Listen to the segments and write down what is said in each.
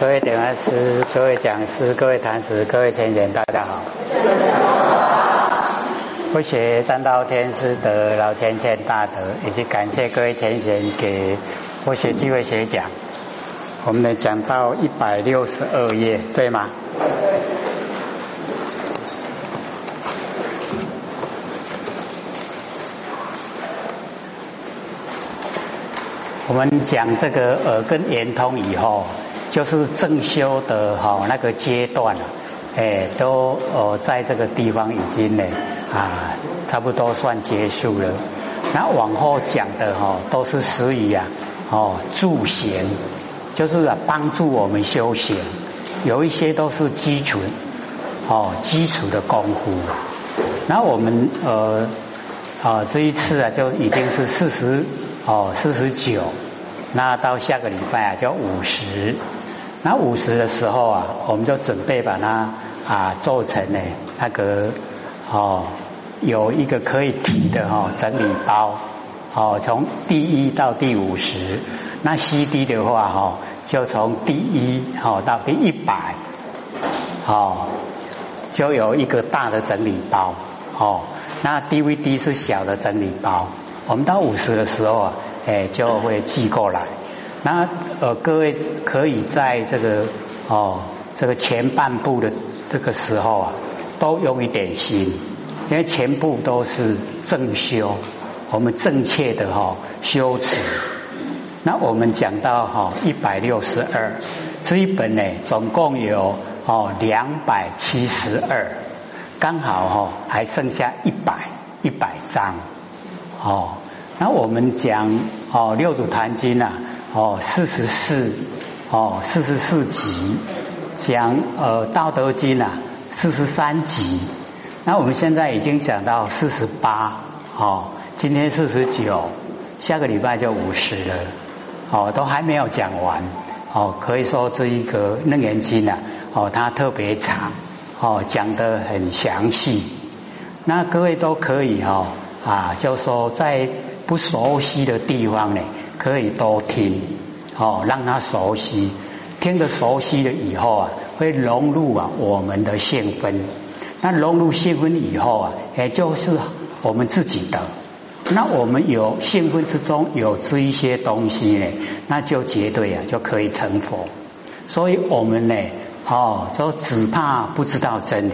各位点完师、各位讲师、各位坛子、各位前贤，大家好。不学占道天师的老千千大德，以及感谢各位前贤给佛学机会学讲。我们能讲到一百六十二页，对吗？我们讲这个耳根圆通以后。就是正修的哈那个阶段啊，哎，都呃在这个地方已经呢啊，差不多算结束了。那往后讲的哈，都是属于啊哦助行，就是啊帮助我们修行。有一些都是基础哦基础的功夫。那我们呃啊这一次啊就已经是四十哦四十九，那到下个礼拜啊就五十。那五十的时候啊，我们就准备把它啊做成呢那个哦有一个可以提的哈整理包哦，从第一到第五十，那 CD 的话哈就从第一哦到第一百哦就有一个大的整理包哦，那 DVD 是小的整理包，我们到五十的时候啊，哎就会寄过来。那呃，各位可以在这个哦，这个前半部的这个时候啊，都用一点心，因为全部都是正修，我们正确的哈修持。那我们讲到哈一百六十二这一本呢，总共有哦两百七十二，刚好哈还剩下一百一百张哦。那我们讲哦六祖坛经啊。哦，四十四哦，四十四集讲呃《道德经》啊，四十三集。那我们现在已经讲到四十八，哦，今天四十九，下个礼拜就五十了，哦，都还没有讲完，哦，可以说这一个《楞严经》啊，哦，它特别长，哦，讲得很详细。那各位都可以哈啊，就说在不熟悉的地方呢。可以多听，哦，让他熟悉，听得熟悉了以后啊，会融入啊我们的性分。那融入性分以后啊，也就是我们自己的。那我们有性分之中有这一些东西呢，那就绝对啊就可以成佛。所以我们呢，哦，就只怕不知道真理，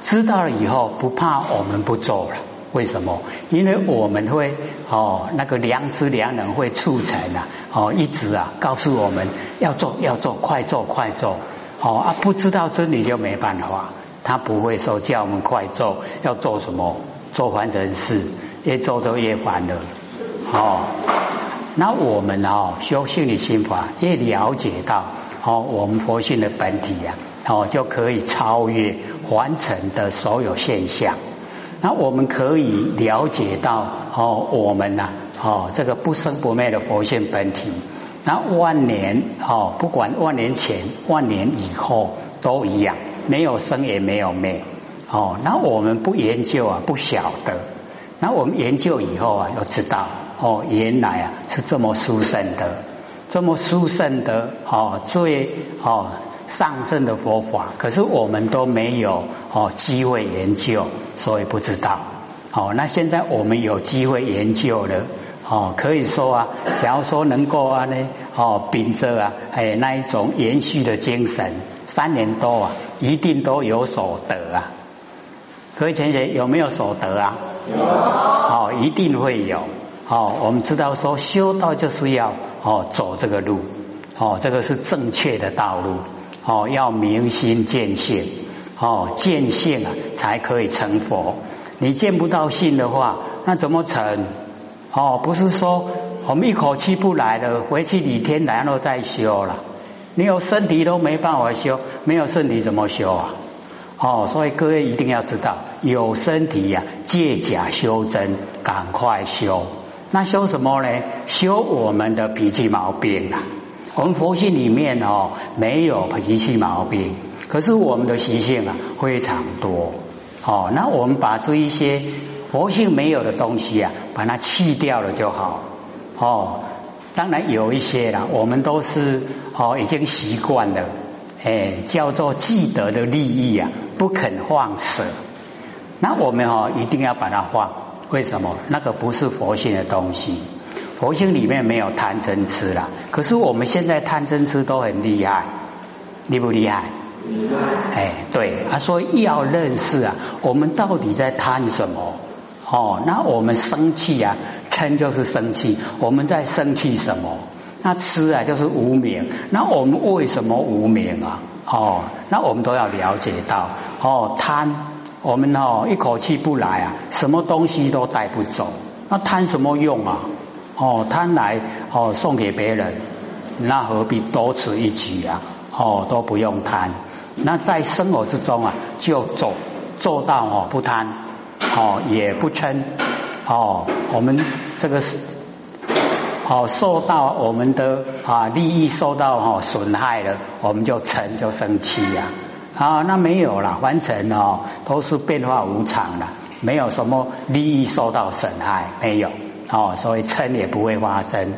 知道了以后不怕我们不做了。为什么？因为我们会哦，那个良知良能会促成啊，哦，一直啊告诉我们要做要做，快做快做，哦啊，不知道真理就没办法，他不会说叫我们快做，要做什么做凡人事，越做就越烦了，哦，那我们哦修心理心法，越了解到哦我们佛性的本体呀，哦就可以超越凡尘的所有现象。那我们可以了解到哦，我们呐哦，这个不生不灭的佛性本体。那万年哦，不管万年前、万年以后都一样，没有生也没有灭。哦，那我们不研究啊，不晓得。那我们研究以后啊，要知道哦，原来啊是这么殊胜的，这么殊胜的哦，最哦。上圣的佛法，可是我们都没有哦机会研究，所以不知道。哦，那现在我们有机会研究了，哦，可以说啊，假如说能够啊呢，哦，秉着啊，哎那一种延续的精神，三年多啊，一定都有所得啊。各位同学有没有所得啊？有。哦，一定会有。哦，我们知道说修道就是要哦走这个路，哦，这个是正确的道路。哦，要明心见性，哦，见性啊，才可以成佛。你见不到性的话，那怎么成？哦，不是说我们一口气不来了，回去李天然后再修了。你有身体都没办法修，没有身体怎么修啊？哦，所以各位一定要知道，有身体呀，借假修真，赶快修。那修什么呢？修我们的脾气毛病啊。我们佛性里面哦，没有脾气毛病，可是我们的习性啊非常多。哦，那我们把这一些佛性没有的东西啊，把它去掉了就好。哦，当然有一些啦，我们都是哦已经习惯了，哎，叫做既得的利益啊，不肯放舍。那我们哦一定要把它放，为什么？那个不是佛性的东西，佛性里面没有贪嗔痴啦。可是我们现在贪嗔痴都很厉害，厉不厉害？厉害。哎，对啊，所以要认识啊，我们到底在贪什么？哦，那我们生气啊，嗔就是生气，我们在生气什么？那痴啊就是无名，那我们为什么无名啊？哦，那我们都要了解到，哦，贪，我们哦一口气不来啊，什么东西都带不走，那贪什么用啊？哦，贪来哦送给别人，那何必多此一举啊？哦，都不用贪，那在生活之中啊，就做做到哦不贪。哦，也不嗔哦，我们这个是哦，受到我们的啊利益受到哈损害了，我们就嗔就生气呀啊，那没有了，完成哦，都是变化无常的，没有什么利益受到损害，没有哦，所以嗔也不会发生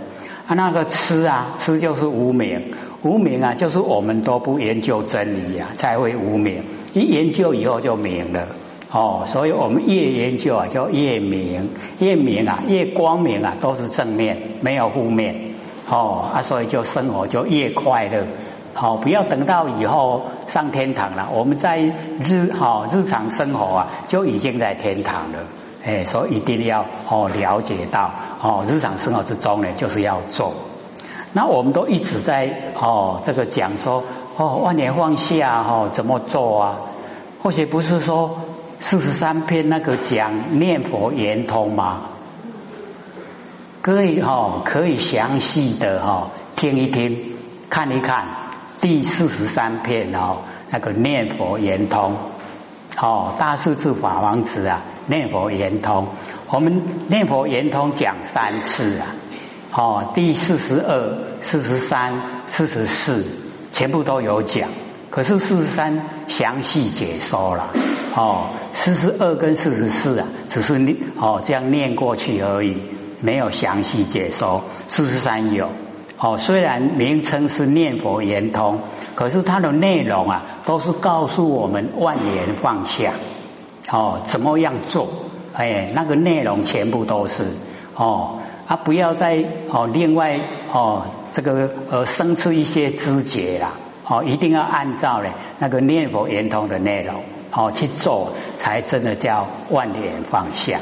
啊。那个痴啊，痴就是无名，无名啊，就是我们都不研究真理呀，才会无名，一研究以后就明了。哦，所以我们越研究啊，就越明，越明啊，越光明啊，都是正面，没有负面。哦啊，所以就生活就越快乐。好，不要等到以后上天堂了，我们在日好日常生活啊，就已经在天堂了。哎，所以一定要哦了解到哦，日常生活之中呢，就是要做。那我们都一直在哦这个讲说哦万年放下哦怎么做啊？或许不是说。四十三篇那个讲念佛圆通嘛，可以哈，可以详细的哈听一听，看一看第四十三篇哦，那个念佛圆通，哦，大势至法王子啊，念佛圆通，我们念佛圆通讲三次啊，哦，第四十二、四十三、四十四，全部都有讲。可是四十三详细解说了哦，四十二跟四十四啊，只是念哦这样念过去而已，没有详细解说。四十三有哦，虽然名称是念佛圆通，可是它的内容啊，都是告诉我们万年放下哦，怎么样做？哎，那个内容全部都是哦，啊，不要再哦另外哦这个呃生出一些枝节啦。哦，一定要按照呢那个念佛圆通的内容哦去做，才真的叫万年放下。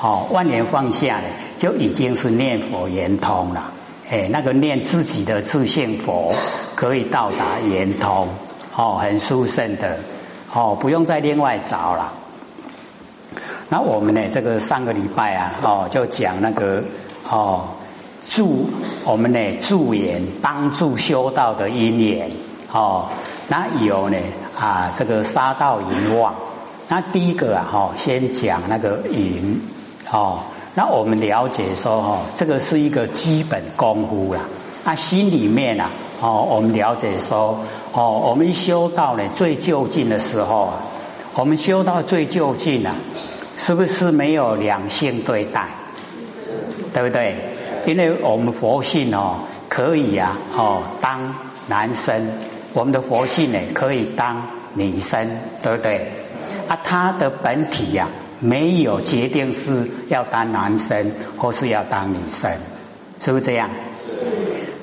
哦，万年放下呢，就已经是念佛圆通了。哎，那个念自己的自性佛，可以到达圆通。哦，很殊胜的。哦，不用再另外找了。那我们呢，这个上个礼拜啊，哦，就讲那个哦助我们呢助缘帮助修道的因缘。哦，那有呢啊，这个杀道淫妄。那第一个啊，哈，先讲那个淫。哦，那我们了解说，哈，这个是一个基本功夫啦。那心里面啊，哦，我们了解说，哦，我们修道呢，最就近的时候啊，我们修到最就近啊，是不是没有两性对待？对不对？因为我们佛性哦，可以啊，哦，当男生。我们的佛性呢，可以当女生，对不对？啊，他的本体呀，没有决定是要当男生或是要当女生，是不是这样？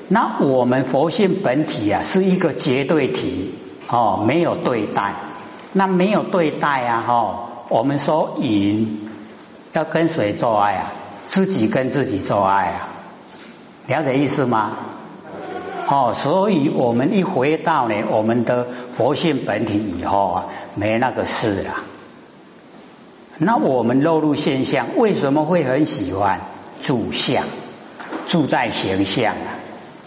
那我们佛性本体啊，是一个绝对体哦，没有对待。那没有对待啊，哦，我们说淫要跟谁做爱啊？自己跟自己做爱啊？了解意思吗？哦，所以我们一回到呢，我们的佛性本体以后啊，没那个事了。那我们落入现象，为什么会很喜欢住相？住在形象啊！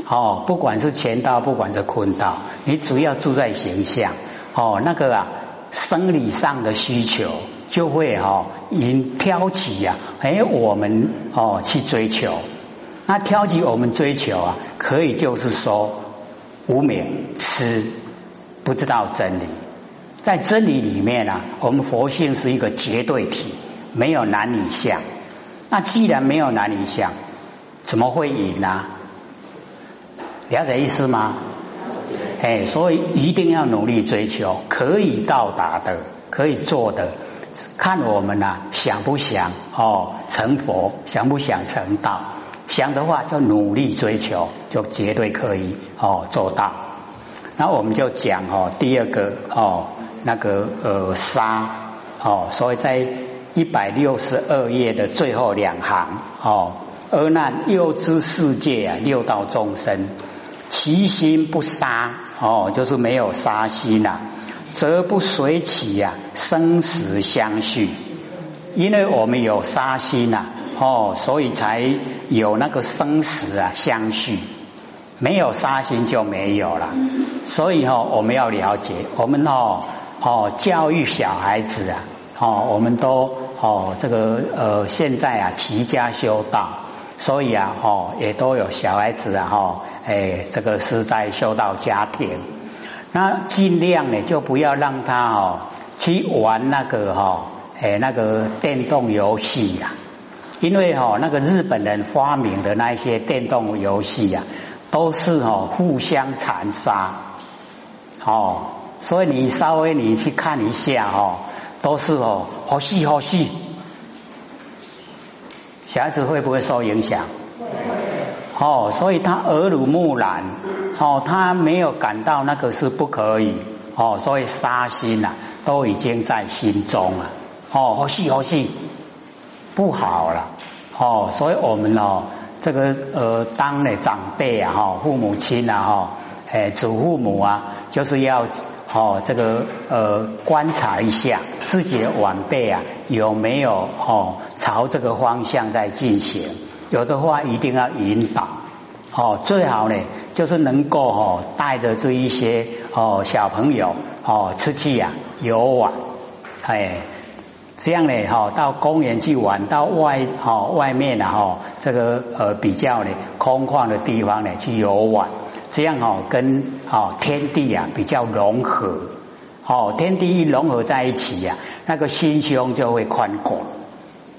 哦，不管是乾道，不管是坤道，你只要住在形象，哦，那个啊，生理上的需求就会哈引挑起呀，哎，我们哦去追求。那挑起我们追求啊，可以就是说无名痴，不知道真理。在真理里面啊，我们佛性是一个绝对体，没有男女相。那既然没有男女相，怎么会淫呢？了解意思吗？哎，所以一定要努力追求，可以到达的，可以做的，看我们呐想不想哦成佛，想不想成道？想的话就努力追求，就绝对可以哦做到。那我们就讲哦第二个哦那个呃杀哦，所以在一百六十二页的最后两行哦，而难又知世界啊六道众生。其心不杀哦，就是没有杀心呐，则不随起呀生死相续。因为我们有杀心呐哦，所以才有那个生死啊相续。没有杀心就没有了。所以哈，我们要了解，我们哦哦教育小孩子啊哦，我们都哦这个呃现在啊齐家修道。所以啊，哦，也都有小孩子啊，哈，哎，这个是在修道家庭，那尽量呢，就不要让他哦去玩那个哈，哎，那个电动游戏呀，因为哈，那个日本人发明的那些电动游戏呀，都是哦互相残杀，哦，所以你稍微你去看一下哦，都是哦好戏好戏。小孩子会不会受影响？哦，所以他耳濡目染，哦，他没有感到那个是不可以，哦，所以杀心呐都已经在心中了，哦，好戏好戏，不好了，哦，所以我们哦，这个呃，当的长辈啊，哈，父母亲啊，哈，哎，祖父母啊，就是要。哦，这个呃，观察一下自己的晚辈啊，有没有哦朝这个方向在进行？有的话，一定要引导。哦，最好呢，就是能够哦带着这一些哦小朋友哦出去呀游玩，哎，这样呢哈到公园去玩，到外哦外面啊哈这个呃比较呢空旷的地方呢去游玩。这样哦，跟哦天地啊比较融合，哦天地一融合在一起呀，那个心胸就会宽广。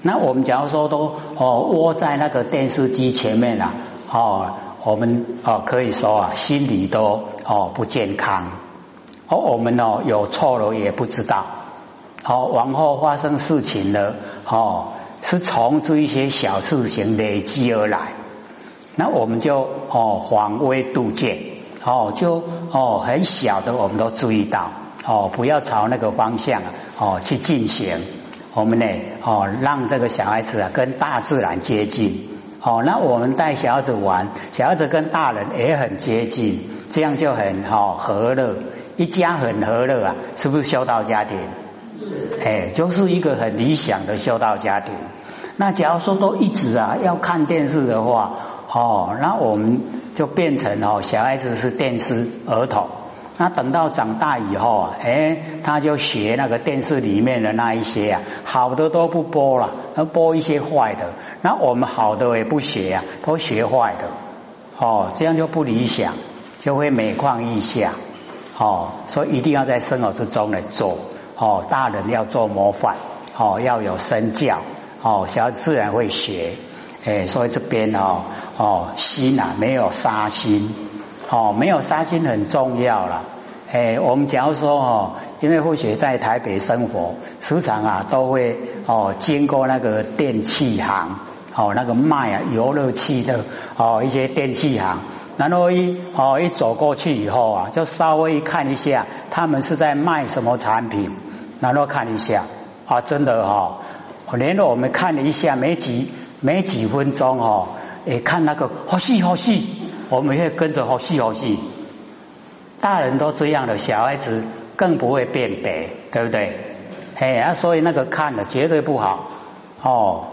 那我们假如说都哦窝在那个电视机前面啊，哦我们哦可以说啊心里都哦不健康，哦我们哦有错了也不知道，哦往后发生事情了，哦是从这一些小事情累积而来。那我们就哦，防微杜渐哦，就哦很小的我们都注意到哦，不要朝那个方向哦去进行。我们呢哦，让这个小孩子啊跟大自然接近哦。那我们带小孩子玩，小孩子跟大人也很接近，这样就很好和乐，一家很和乐啊，是不是修道家庭？哎，就是一个很理想的修道家庭。那假如说都一直啊要看电视的话。哦，那我们就变成哦，小孩子是电视儿童。那等到长大以后啊，哎，他就学那个电视里面的那一些啊，好的都不播了，要播一些坏的。那我们好的也不学啊，都学坏的。哦，这样就不理想，就会每况愈下。哦，所以一定要在生活之中来做。哦，大人要做模范。哦，要有身教。哦，小孩自然会学。哎，所以这边哦哦心啊没有杀心哦，没有杀心很重要了。哎，我们假如说哦，因为或许在台北生活，时常啊都会哦经过那个电器行哦，那个卖啊游乐器的哦一些电器行，然后一哦一走过去以后啊，就稍微看一下他们是在卖什么产品，然后看一下啊，真的哈，连着我们看了一下没几。没几分钟哦，诶，看那个好戏好戏，我们会跟着好戏好戏。大人都这样的，小孩子更不会辨别，对不对？哎啊，所以那个看的绝对不好哦，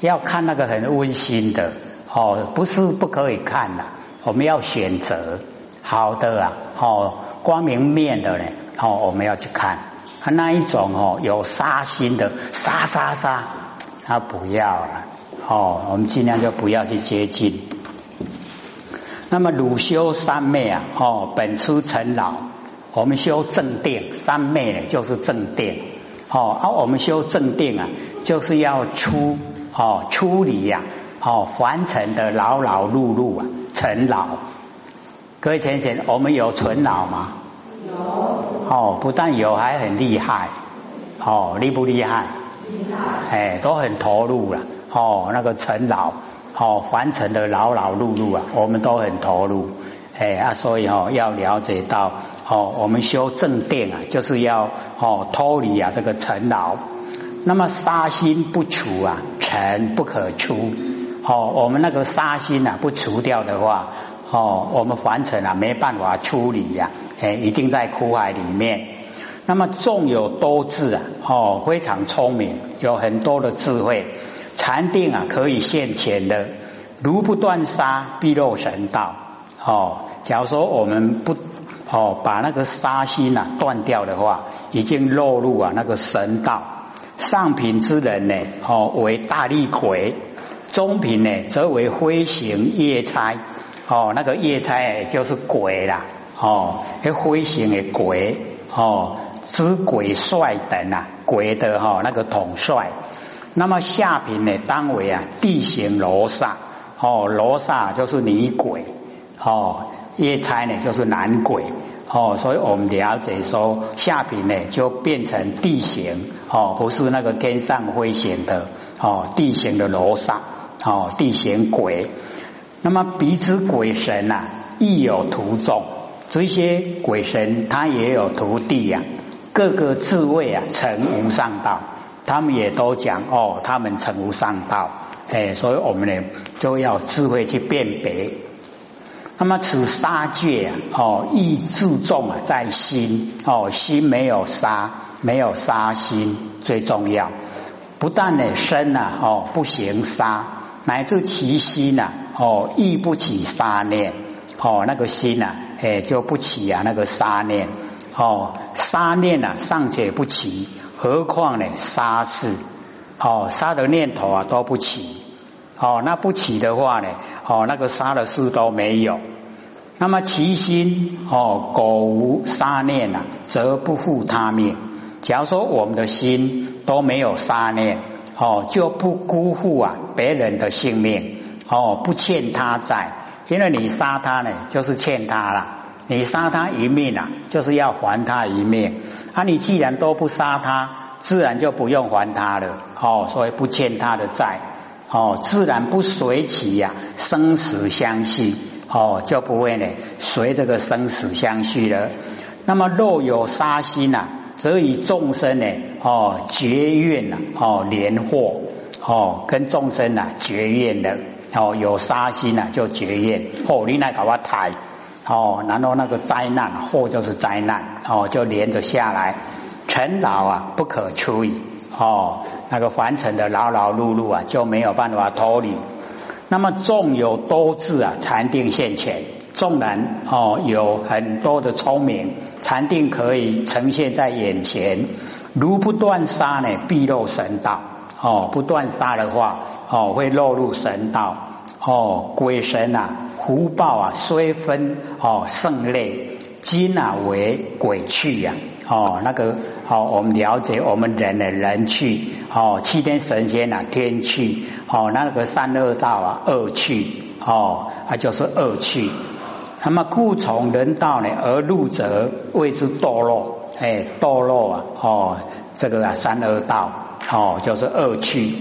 要看那个很温馨的哦，不是不可以看的，我们要选择好的啊，哦，光明面的呢，哦，我们要去看，那一种哦有杀心的，杀杀杀，他不要了。哦，我们尽量就不要去接近。那么汝修三昧啊，哦，本初成老。我们修正定，三昧呢就是正定。哦，而我们修正定啊，就是要出哦出离呀，哦凡尘的劳劳碌碌啊，成老。各位浅浅，我们有存老吗？有。哦，不但有，还很厉害。哦，厉不厉害？厉害。哎，都很投入了。哦，那个陈老，哦，凡尘的劳劳碌碌啊，我们都很投入。哎啊，所以哦，要了解到哦，我们修正定啊，就是要哦脱离啊这个尘劳。那么杀心不除啊，尘不可出。哦，我们那个杀心啊不除掉的话，哦，我们凡尘啊没办法处理呀，哎，一定在苦海里面。那么众有多智啊，哦，非常聪明，有很多的智慧，禅定啊可以现前的，如不断杀，必入神道。哦，假如说我们不哦把那个杀心啊断掉的话，已经落入啊那个神道。上品之人呢，哦为大力鬼；中品呢则为飞行夜差。哦，那个夜差就是鬼啦。哦，那飞行的鬼，哦，知鬼帅等啊，鬼的哈那个统帅。那么下品呢，当为啊地形罗刹。哦，罗刹就是女鬼。哦，夜叉呢就是男鬼。哦，所以我们了解说下品呢就变成地形哦，不是那个天上飞行的哦，地形的罗刹哦，地形鬼。那么彼此鬼神呐亦有徒众，这些鬼神他也有徒弟呀，各个自位啊成无上道，他们也都讲哦，他们成无上道。哎，所以我们呢就要智慧去辨别。那么此杀戒啊，哦，意自重啊，在心哦，心没有杀，没有杀心最重要。不但呢身呐，哦，不行杀，乃至其心呐，哦，亦不起杀念，哦，那个心呐，哎，就不起啊那个杀念，哦，杀念呐尚且不起，何况呢杀事，哦，杀的念头啊都不起。哦，那不起的话呢？哦，那个杀的事都没有。那么其心哦，苟无杀念呐，则不负他命。假如说我们的心都没有杀念，哦，就不辜负啊别人的性命，哦，不欠他债。因为你杀他呢，就是欠他了。你杀他一命啊，就是要还他一命。啊，你既然都不杀他，自然就不用还他了。哦，所以不欠他的债。哦，自然不随其呀，生死相续，哦，就不会呢随这个生死相续了。那么若有杀心呐，则与众生呢，哦结怨呐，哦连祸，哦跟众生呐结怨的，哦有杀心呐就结怨，哦你来搞我抬，哦然后那个灾难祸就是灾难，哦就连着下来，尘劳啊不可出矣。哦，那个凡尘的劳劳碌碌啊，就没有办法脱离。那么众有多智啊，禅定现前。众人哦，有很多的聪明，禅定可以呈现在眼前。如不断杀呢，必落神道。哦，不断杀的话，哦，会落入神道。哦，鬼神啊，福报啊，虽分哦胜类，今啊为鬼去呀。哦，那个好，我们了解我们人的人去哦，七天神仙啊，天去哦，那个三恶道啊，恶去哦，啊就是恶去。那么故从人道呢而入者，谓之堕落。哎，堕落啊，哦，这个啊三恶道哦，就是恶去。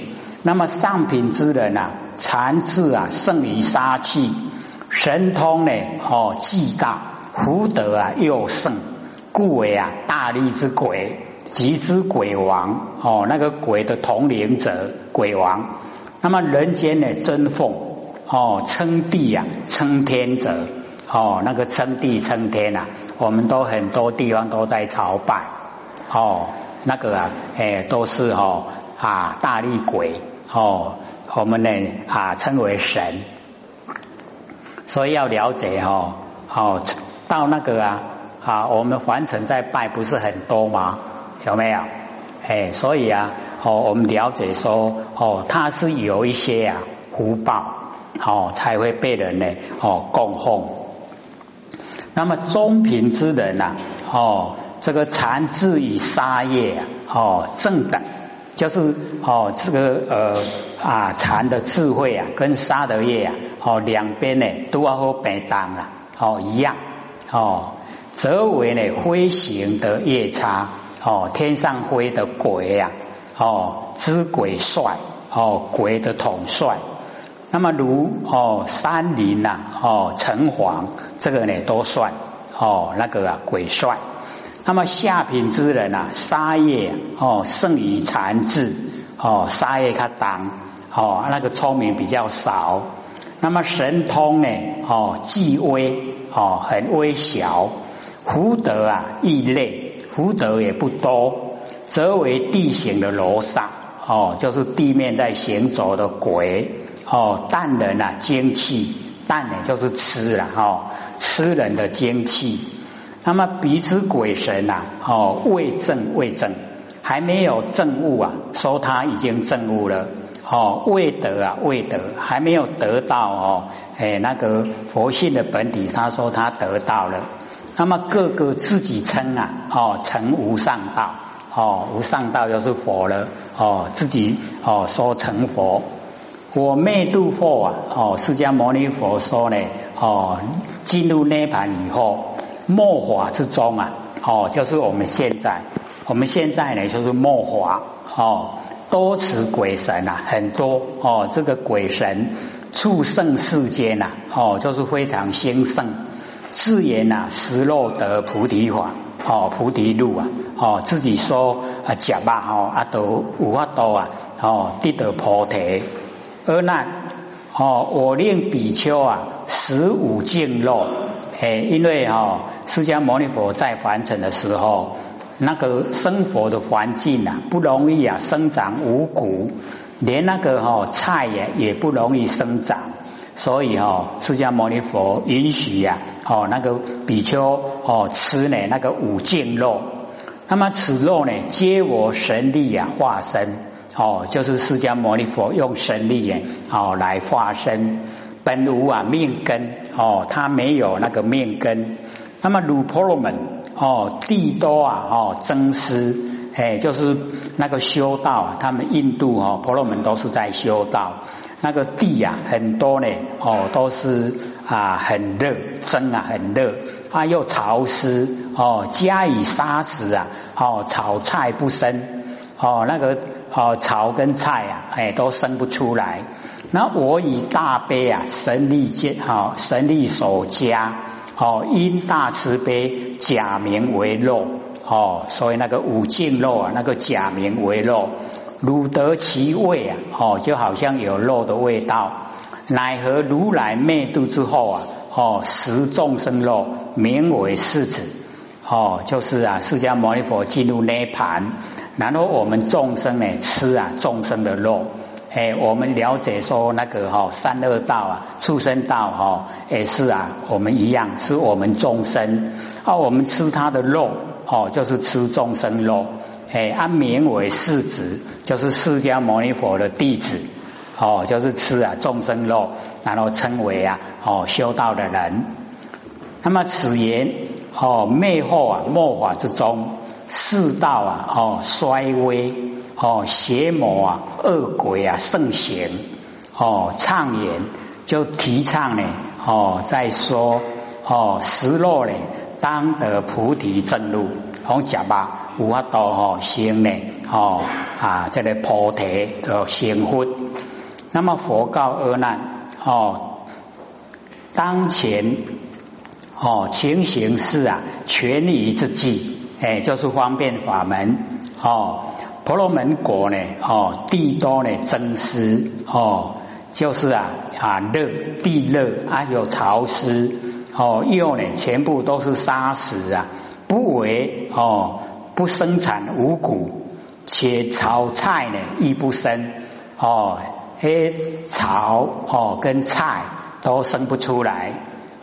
那么上品之人啊，禅智啊胜于杀气，神通呢哦既大，福德啊又盛。故为啊大力之鬼，即之鬼王哦，那个鬼的统领者鬼王。那么人间呢尊奉哦称帝啊称天者哦那个称帝称天呐，我们都很多地方都在朝拜哦那个啊哎都是哦啊大力鬼哦我们呢啊称为神，所以要了解哦哦到那个啊。啊，我们凡尘在拜不是很多吗？有没有？哎，所以啊，哦，我们了解说，哦，他是有一些啊福报，哦，才会被人呢，哦供奉。那么中平之人呐，哦，这个禅智与杀业啊，哦正等，就是哦这个呃啊禅的智慧啊，跟杀的业啊，哦两边呢都要好平等啊。哦一样哦，则为呢飞行的夜叉哦，天上飞的鬼呀哦，之鬼帅哦，鬼的统帅。那么如哦山林呐哦城隍这个呢都算哦那个啊鬼帅。那么下品之人啊杀业哦胜于残智哦杀业他当哦那个聪明比较少。那么神通呢哦极微哦很微小。福德啊异类福德也不多，则为地形的罗刹哦就是地面在行走的鬼。哦，淡人啊，精气淡呢，就是吃了哈，吃人的精气。那么彼此鬼神呐，哦，未正未正，还没有正悟啊，说他已经正悟了。哦，未得啊，未得，还没有得到哦，哎，那个佛性的本体，他说他得到了。那么各个自己称啊，哦，成无上道，哦，无上道就是佛了，哦，自己哦说成佛。我灭度佛啊，哦，释迦牟尼佛说呢，哦，进入涅盘以后，末法之中啊，哦，就是我们现在，我们现在呢就是末法，哦，多持鬼神啊，很多哦，这个鬼神畜生世间呐，哦，就是非常兴盛，自言呐，实落得菩提法，哦，菩提路啊，哦，自己说啊，假吧，哦，啊，都无法多啊，哦，得得菩提。而难哦，我令比丘啊，十五净肉，哎，因为哈，释迦牟尼佛在凡尘的时候，那个生活的环境啊，不容易啊，生长五谷，连那个哈菜也也不容易生长，所以哈，释迦牟尼佛允许呀，哦，那个比丘哦吃呢那个五净肉，那么此肉呢，皆我神力呀化身。哦，就是释迦牟尼佛用神力眼哦来化身，本无啊命根哦，他没有那个命根。那么如婆罗门哦，地多啊哦增师哎，就是那个修道啊，他们印度哦婆罗门都是在修道，那个地呀很多呢哦都是啊很热蒸啊很热啊又潮湿哦加以杀食啊哦炒菜不生哦那个。哦，草跟菜啊，哎，都生不出来。那我以大悲啊，神力接，好神力所加，哦，因大慈悲，假名为肉，哦，所以那个五净肉啊，那个假名为肉，汝得其味啊，哦，就好像有肉的味道。乃何如来灭度之后啊，哦，食众生肉，名为世子，哦，就是啊，释迦牟尼佛进入涅盘。然后我们众生呢吃啊众生的肉，哎，我们了解说那个哈三恶道啊畜生道哈也是啊我们一样是我们众生啊我们吃他的肉哦就是吃众生肉哎安名为世子就是释迦牟尼佛的弟子哦就是吃啊众生肉然后称为啊哦修道的人，那么此言哦灭后啊末法之中。世道啊，哦，衰微，哦，邪魔啊，恶鬼啊，圣贤，哦，畅言就提倡呢，哦，在说，哦，失落呢，当得菩提正路，讲假吧，有法度哦，行呢，哦，啊，这个菩提的幸福。那么佛告阿难，哦，当前，哦，情形是啊，权宜之计。哎，就是方便法门哦，婆罗门国呢哦，地多呢增湿哦，就是啊啊热地热啊有潮湿哦，又呢全部都是沙石啊，不为哦不生产五谷，且炒菜呢亦不生哦，黑草哦跟菜都生不出来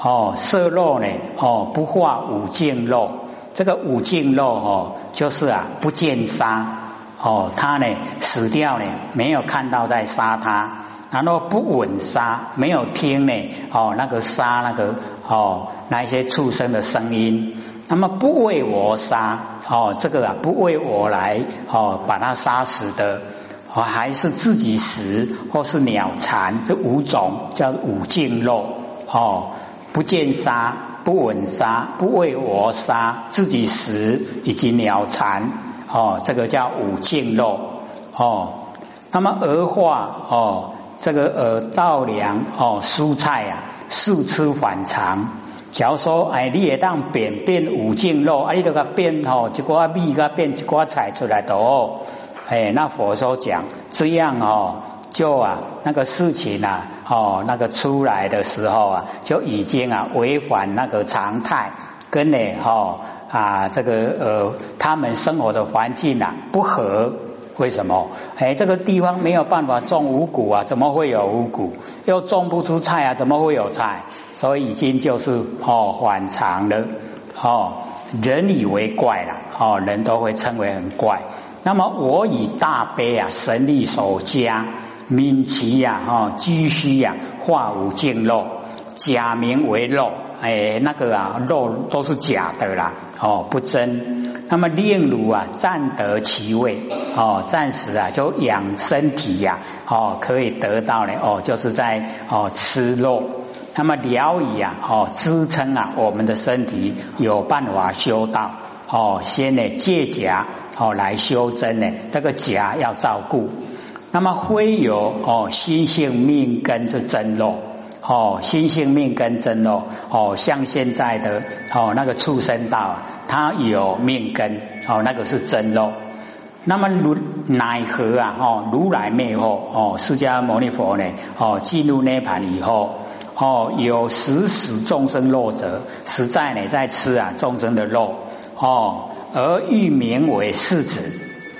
哦，色肉呢哦不化五净肉。这个五净肉哦，就是啊不见沙哦，他呢死掉呢没有看到在杀他，然后不稳杀，没有听呢哦那个杀那个哦那一些畜生的声音，那么不为我杀哦，这个啊不为我来哦把他杀死的，哦还是自己死或是鸟残，这五种叫五净肉哦不见杀。不稳杀，不为我杀，自己死以及鸟残哦，这个叫五净肉哦。那么鹅化哦，这个呃稻粮哦蔬菜啊，四吃反常。假如说哎，你也当变变五净肉，啊，你都个变哦，一寡米个变一寡菜出来都，哎，那佛说讲这样哦，就啊那个事情啊，哦那个出来的时候啊，就已经啊违反那个常态，跟呢哈啊这个呃他们生活的环境啊不合。为什么？哎，这个地方没有办法种五谷啊，怎么会有五谷？又种不出菜啊，怎么会有菜？所以已经就是哦反常了哦，人以为怪了哦，人都会称为很怪。那么我以大悲啊，神力守家，敏其呀哈，居虚呀，化无净肉，假名为肉，哎，那个啊肉都是假的啦，哦不真。那么炼乳啊，暂得其味哦，暂时啊就养身体呀哦，可以得到呢哦，就是在哦吃肉。那么疗以啊哦支撑啊我们的身体有办法修道哦，先呢借假哦来修真呢，这个假要照顾。那么非有哦心性命根是真肉。哦，心性命根真肉哦，像现在的哦那个畜生道啊，它有命根哦，那个是真肉。那么如奈何啊？哦，如来灭后哦，释迦牟尼佛呢？哦，进入涅盘以后哦，有食死众生肉者，实在呢在吃啊众生的肉哦，而欲名为世子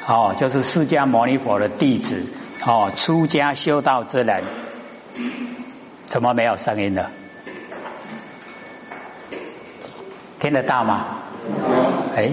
哦，就是释迦牟尼佛的弟子哦，出家修道之人。怎么没有声音了？听得到吗？哎，